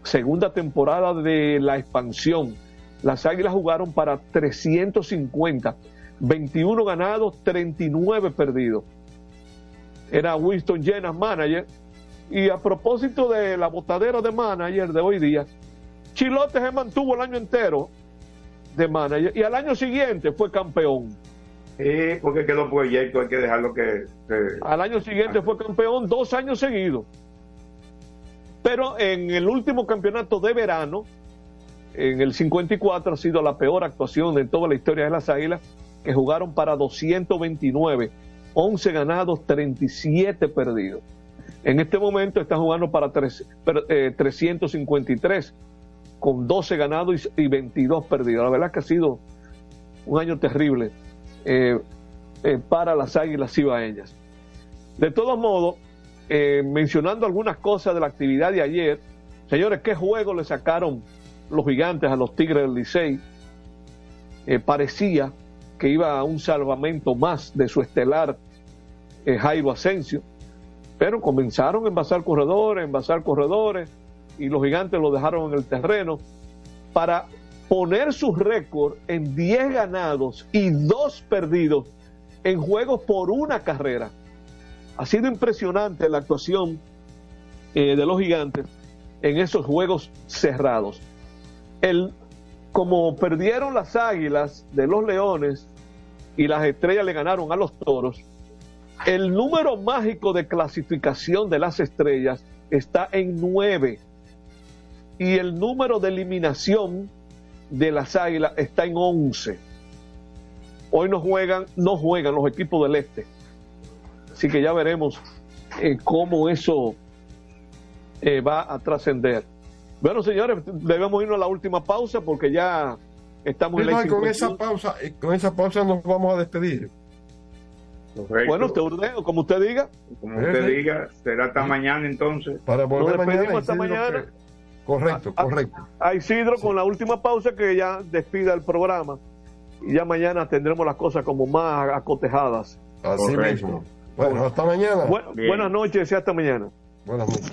segunda temporada de la expansión. Las Águilas jugaron para 350, 21 ganados, 39 perdidos. Era Winston Llenas manager. Y a propósito de la botadera de manager de hoy día, Chilote se mantuvo el año entero de manager y al año siguiente fue campeón. Sí, porque quedó proyecto, hay que dejarlo que... que- Al año siguiente fue campeón dos años seguidos. Pero en el último campeonato de verano, en el 54, ha sido la peor actuación de toda la historia de las Águilas, que jugaron para 229, 11 ganados, 37 perdidos. En este momento están jugando para tres- per- eh, 353, con 12 ganados y, y 22 perdidos. La verdad es que ha sido un año terrible eh, eh, para las Águilas Cibaeñas. De todos modos, mencionando algunas cosas de la actividad de ayer, señores, ¿qué juego le sacaron los gigantes a los Tigres del Licey? Parecía que iba a un salvamento más de su estelar eh, Jairo Asensio, pero comenzaron a envasar corredores, envasar corredores, y los gigantes lo dejaron en el terreno para poner su récord en 10 ganados y 2 perdidos en juegos por una carrera. Ha sido impresionante la actuación eh, de los gigantes en esos juegos cerrados. El, como perdieron las águilas de los leones y las estrellas le ganaron a los toros, el número mágico de clasificación de las estrellas está en 9 y el número de eliminación de las águilas está en 11. Hoy no juegan, no juegan los equipos del este. Así que ya veremos eh, cómo eso eh, va a trascender. Bueno, señores, debemos irnos a la última pausa porque ya estamos en la Mira, con 51. esa pausa, eh, con esa pausa nos vamos a despedir. Bueno, usted ordena, como usted diga. Como usted diga, será hasta mañana entonces. Para volver Nos mañana. despedimos hasta mañana. que- Correcto, correcto. A Isidro con la última pausa que ya despida el programa. Y ya mañana tendremos las cosas como más acotejadas. Así mismo. Bueno, hasta mañana. Bu- buenas noches y hasta mañana. Buenas noches.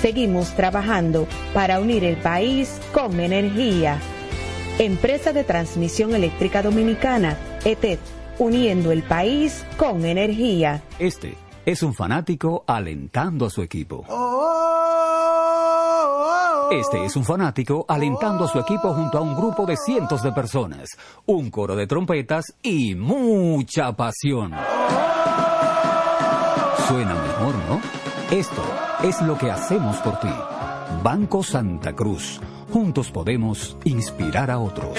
Seguimos trabajando para unir el país con energía. Empresa de Transmisión Eléctrica Dominicana, ETED, uniendo el país con energía. Este es un fanático alentando a su equipo. Este es un fanático alentando a su equipo junto a un grupo de cientos de personas, un coro de trompetas y mucha pasión. Suena mejor, ¿no? Esto es lo que hacemos por ti. Banco Santa Cruz. Juntos podemos inspirar a otros.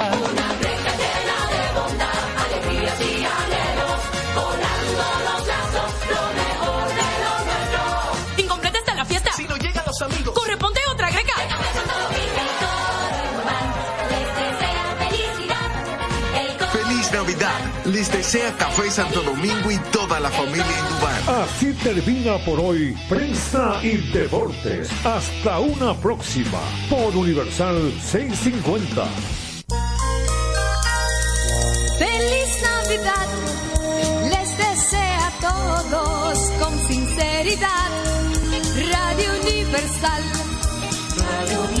desea Café Santo Domingo y toda la familia Indubán. Así termina por hoy Prensa y Deportes. Hasta una próxima por Universal 650. Feliz Navidad, les desea a todos con sinceridad Radio Universal. Radio Universal.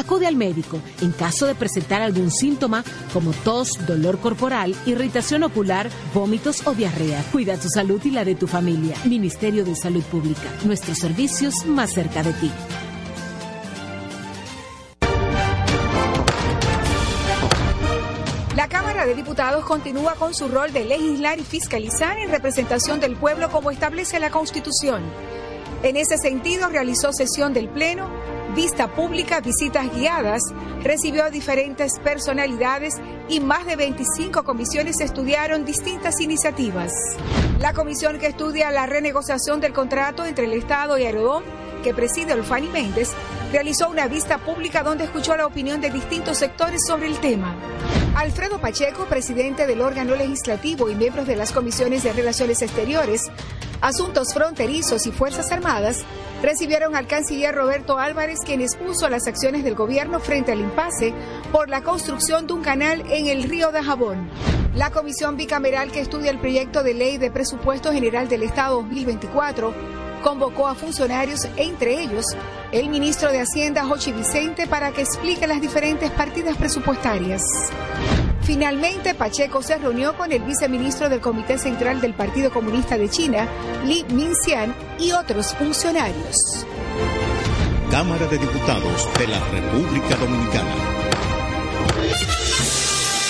Acude al médico en caso de presentar algún síntoma como tos, dolor corporal, irritación ocular, vómitos o diarrea. Cuida tu salud y la de tu familia. Ministerio de Salud Pública. Nuestros servicios más cerca de ti. La Cámara de Diputados continúa con su rol de legislar y fiscalizar en representación del pueblo como establece la Constitución. En ese sentido, realizó sesión del Pleno, vista pública, visitas guiadas, recibió a diferentes personalidades y más de 25 comisiones estudiaron distintas iniciativas. La comisión que estudia la renegociación del contrato entre el Estado y Aerodón, que preside Olfani Méndez, realizó una vista pública donde escuchó la opinión de distintos sectores sobre el tema. Alfredo Pacheco, presidente del órgano legislativo y miembros de las comisiones de Relaciones Exteriores, Asuntos Fronterizos y Fuerzas Armadas, recibieron al canciller Roberto Álvarez, quien expuso las acciones del gobierno frente al impasse por la construcción de un canal en el río de Jabón. La comisión bicameral que estudia el proyecto de ley de presupuesto general del Estado 2024 convocó a funcionarios, entre ellos el ministro de Hacienda, Jochi Vicente, para que explique las diferentes partidas presupuestarias. Finalmente, Pacheco se reunió con el viceministro del Comité Central del Partido Comunista de China, Li Minxian, y otros funcionarios. Cámara de Diputados de la República Dominicana.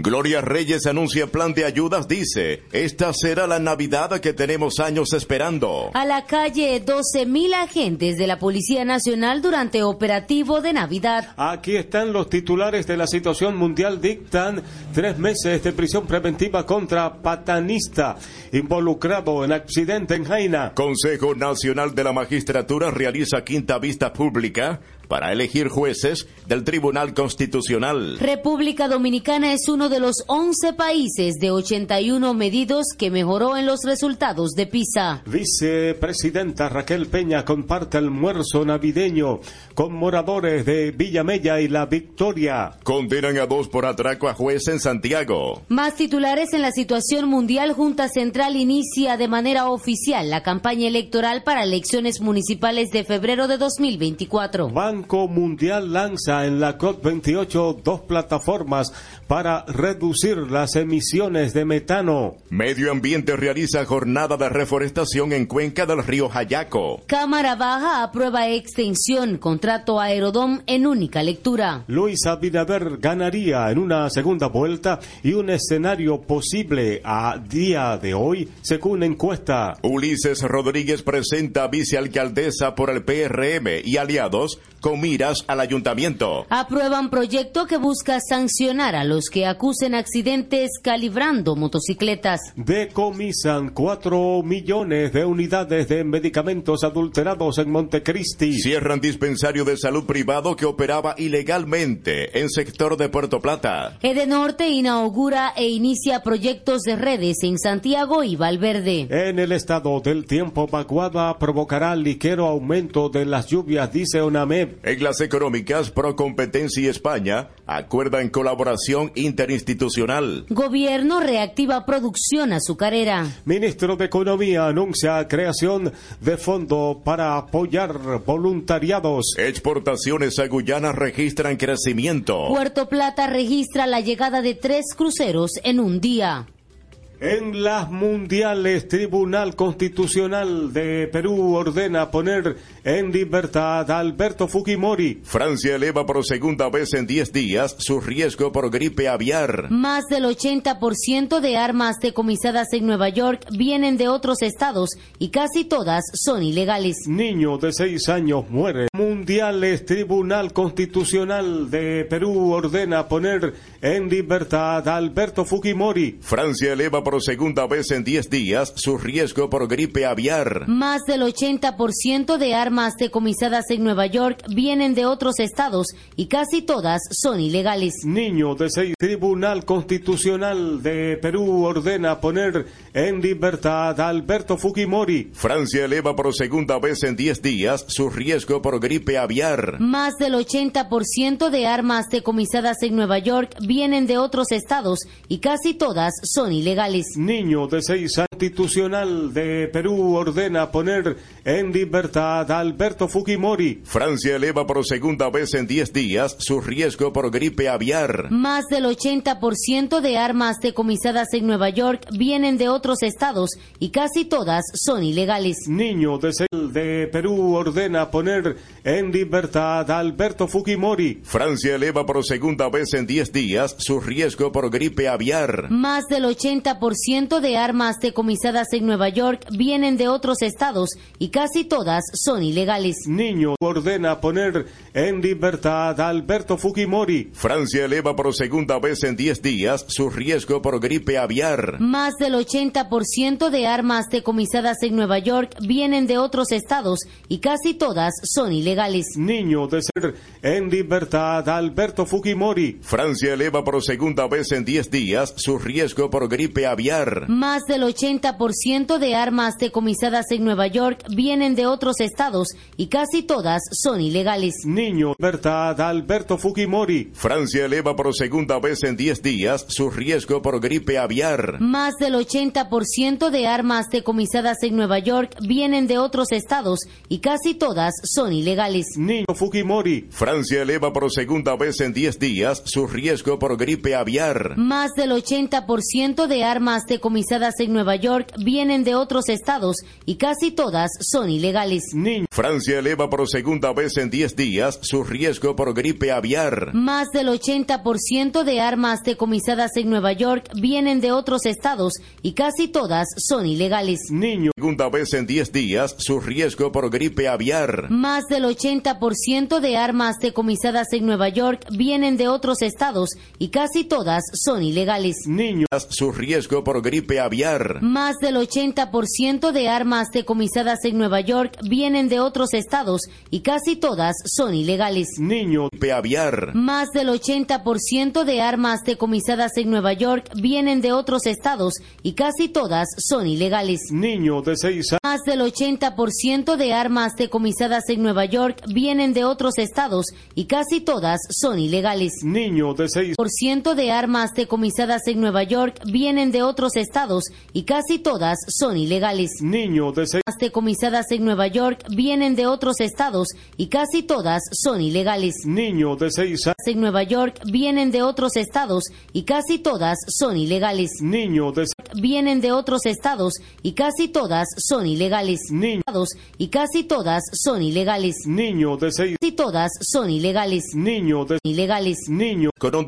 Gloria Reyes anuncia plan de ayudas, dice, esta será la Navidad que tenemos años esperando. A la calle 12.000 agentes de la Policía Nacional durante operativo de Navidad. Aquí están los titulares de la situación mundial. Dictan tres meses de prisión preventiva contra patanista involucrado en accidente en Jaina. Consejo Nacional de la Magistratura realiza quinta vista pública para elegir jueces del Tribunal Constitucional. República Dominicana es uno de los 11 países de 81 medidos que mejoró en los resultados de PISA. Vicepresidenta Raquel Peña comparte almuerzo navideño con moradores de Villamella y La Victoria. Condenan a dos por atraco a juez en Santiago. Más titulares en la situación mundial. Junta Central inicia de manera oficial la campaña electoral para elecciones municipales de febrero de 2024. Banco Mundial lanza en la COP28 dos plataformas para reducir las emisiones de metano. Medio Ambiente realiza jornada de reforestación en cuenca del río Jayaco. Cámara Baja aprueba extensión contrato Aerodom en única lectura. Luis Abinader ganaría en una segunda vuelta y un escenario posible a día de hoy según encuesta. Ulises Rodríguez presenta vicealcaldesa por el PRM y aliados con miras al ayuntamiento. Aprueban proyecto que busca sancionar a los que acusen accidentes calibrando motocicletas. Decomisan 4 millones de unidades de medicamentos adulterados en Montecristi. Cierran dispensario de salud privado que operaba ilegalmente en sector de Puerto Plata. Edenorte inaugura e inicia proyectos de redes en Santiago y Valverde. En el estado del tiempo, vaguada provocará ligero aumento de las lluvias, dice UNAMED. En las económicas, Procompetencia y España acuerdan colaboración interinstitucional. Gobierno reactiva producción azucarera. Ministro de Economía anuncia creación de fondo para apoyar voluntariados. Exportaciones a Guyana registran crecimiento. Puerto Plata registra la llegada de tres cruceros en un día. En las mundiales, Tribunal Constitucional de Perú ordena poner en libertad Alberto Fujimori. Francia eleva por segunda vez en 10 días su riesgo por gripe aviar. Más del 80% de armas decomisadas en Nueva York vienen de otros estados y casi todas son ilegales. Niño de 6 años muere. Mundiales Tribunal Constitucional de Perú ordena poner en libertad a Alberto Fujimori. Francia eleva por segunda vez en 10 días su riesgo por gripe aviar. Más del 80% de armas decomisadas en Nueva York vienen de otros estados y casi todas son ilegales. Niño de 6 Tribunal Constitucional de Perú ordena poner en libertad a Alberto Fujimori. Francia eleva por segunda vez en 10 días su riesgo por gripe aviar. Más del 80% de armas decomisadas en Nueva York vienen de otros estados y casi todas son ilegales. Niño de 6 Constitucional de Perú ordena poner en libertad a Alberto Fujimori. Francia eleva por segunda vez en 10 días su riesgo por gripe aviar. Más del 80% de armas decomisadas en Nueva York vienen de otros estados y casi todas son ilegales. Niño de 6 de Perú ordena poner en libertad a Alberto Fujimori. Francia eleva por segunda vez en 10 días su riesgo por gripe aviar. Más del 80% de armas decomisadas en Nueva York vienen de otros estados y casi todas son ilegales. Niño ordena poner en libertad a Alberto Fujimori. Francia eleva por segunda vez en 10 días su riesgo por gripe aviar. Más del 80% de armas decomisadas en Nueva York vienen de otros estados y casi todas son ilegales. Niño de ser en libertad a Alberto Fujimori. Francia eleva por segunda vez en 10 días su riesgo por gripe aviar. Más del 80% de armas decomisadas en Nueva York vienen de otros estados y casi todas son ilegales. Niño, libertad Alberto Fujimori. Francia eleva por segunda vez en 10 días su riesgo por gripe aviar. Más del 80% de armas decomisadas en Nueva York vienen de otros estados y casi todas son ilegales. Niño Fujimori. Francia eleva por segunda vez en 10 días su riesgo por gripe aviar. Más del 80% de armas decomisadas en Nueva York vienen de otros estados y casi todas son ilegales. Niño. Francia eleva por segunda vez en 10 días su riesgo por gripe aviar. Más del 80% de armas decomisadas en Nueva York vienen de otros estados y casi todas son ilegales. Niño. Segunda vez en 10 días su riesgo por gripe aviar. Más del 80% de armas decomisadas en Nueva York vienen de otros estados y casi todas son ilegales. Niño. Su riesgo por gripe aviar. Más del 80% de armas decomisadas en Nueva York vienen de otros estados y casi todas son ilegales. Niño. Gripe aviar. Más del 80% de armas decomisadas en Nueva York vienen de otros estados y casi todas son ilegales. Niño de 6 años. Más del 80% de armas decomisadas en Nueva York vienen de otros estados y casi todas son ilegales. Niño de 6 Por ciento de armas decomisadas en Nueva York vienen de otros estados y casi todas son ilegales. Niño de 6 Armas decomisadas en Nueva York vienen de otros estados y casi todas son ilegales. Niño de 6 años. En Nueva York vienen de otros estados y casi todas son ilegales. Niño de Vienen de otros estados y casi todas son ilegales. Niño. Y casi todas son ilegales. Niño de 6 Casi todas son ilegales. Niño de Ilegales. Niño. Con